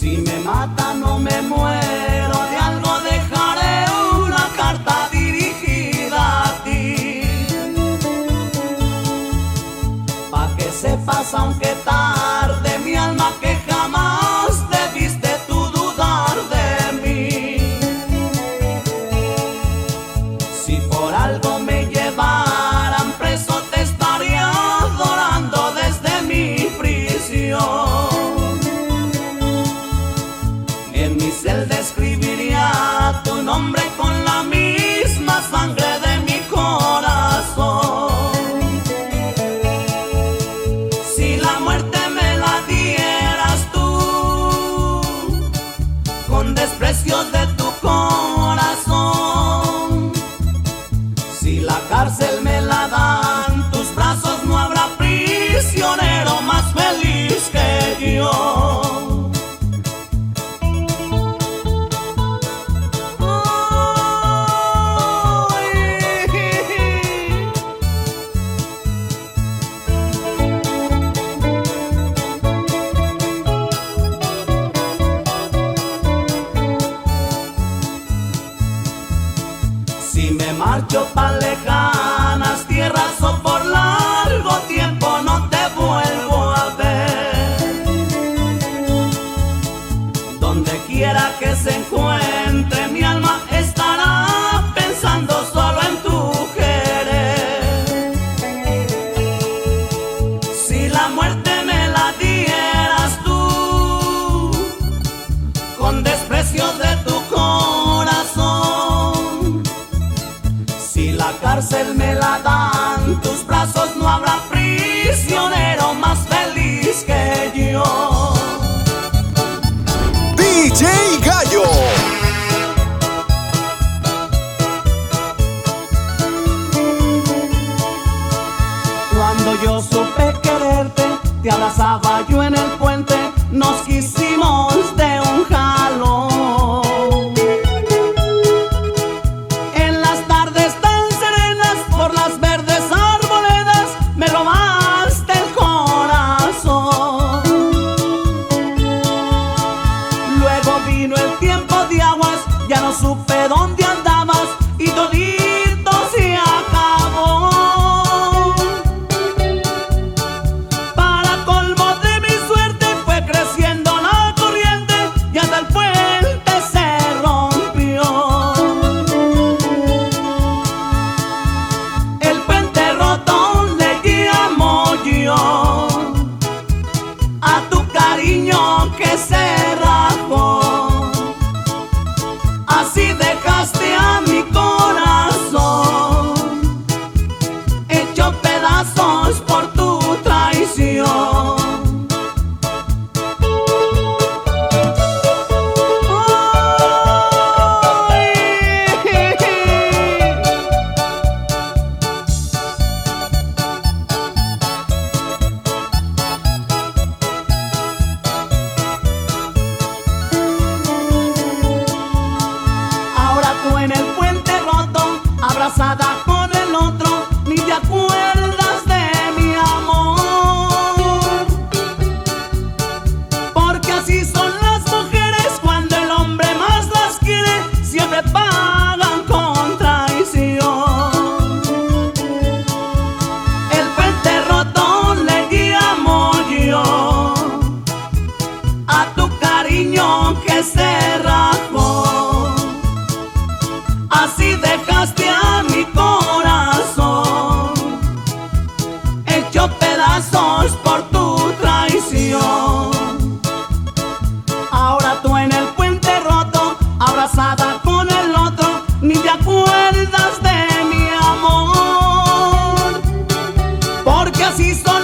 Si me mata no me muero, de algo dejaré una carta dirigida a ti. Pa' que sepas aunque me marcho pa' lejanas tierras o por la Gallo. Cuando yo supe quererte, te abrazaba yo en el pueblo así son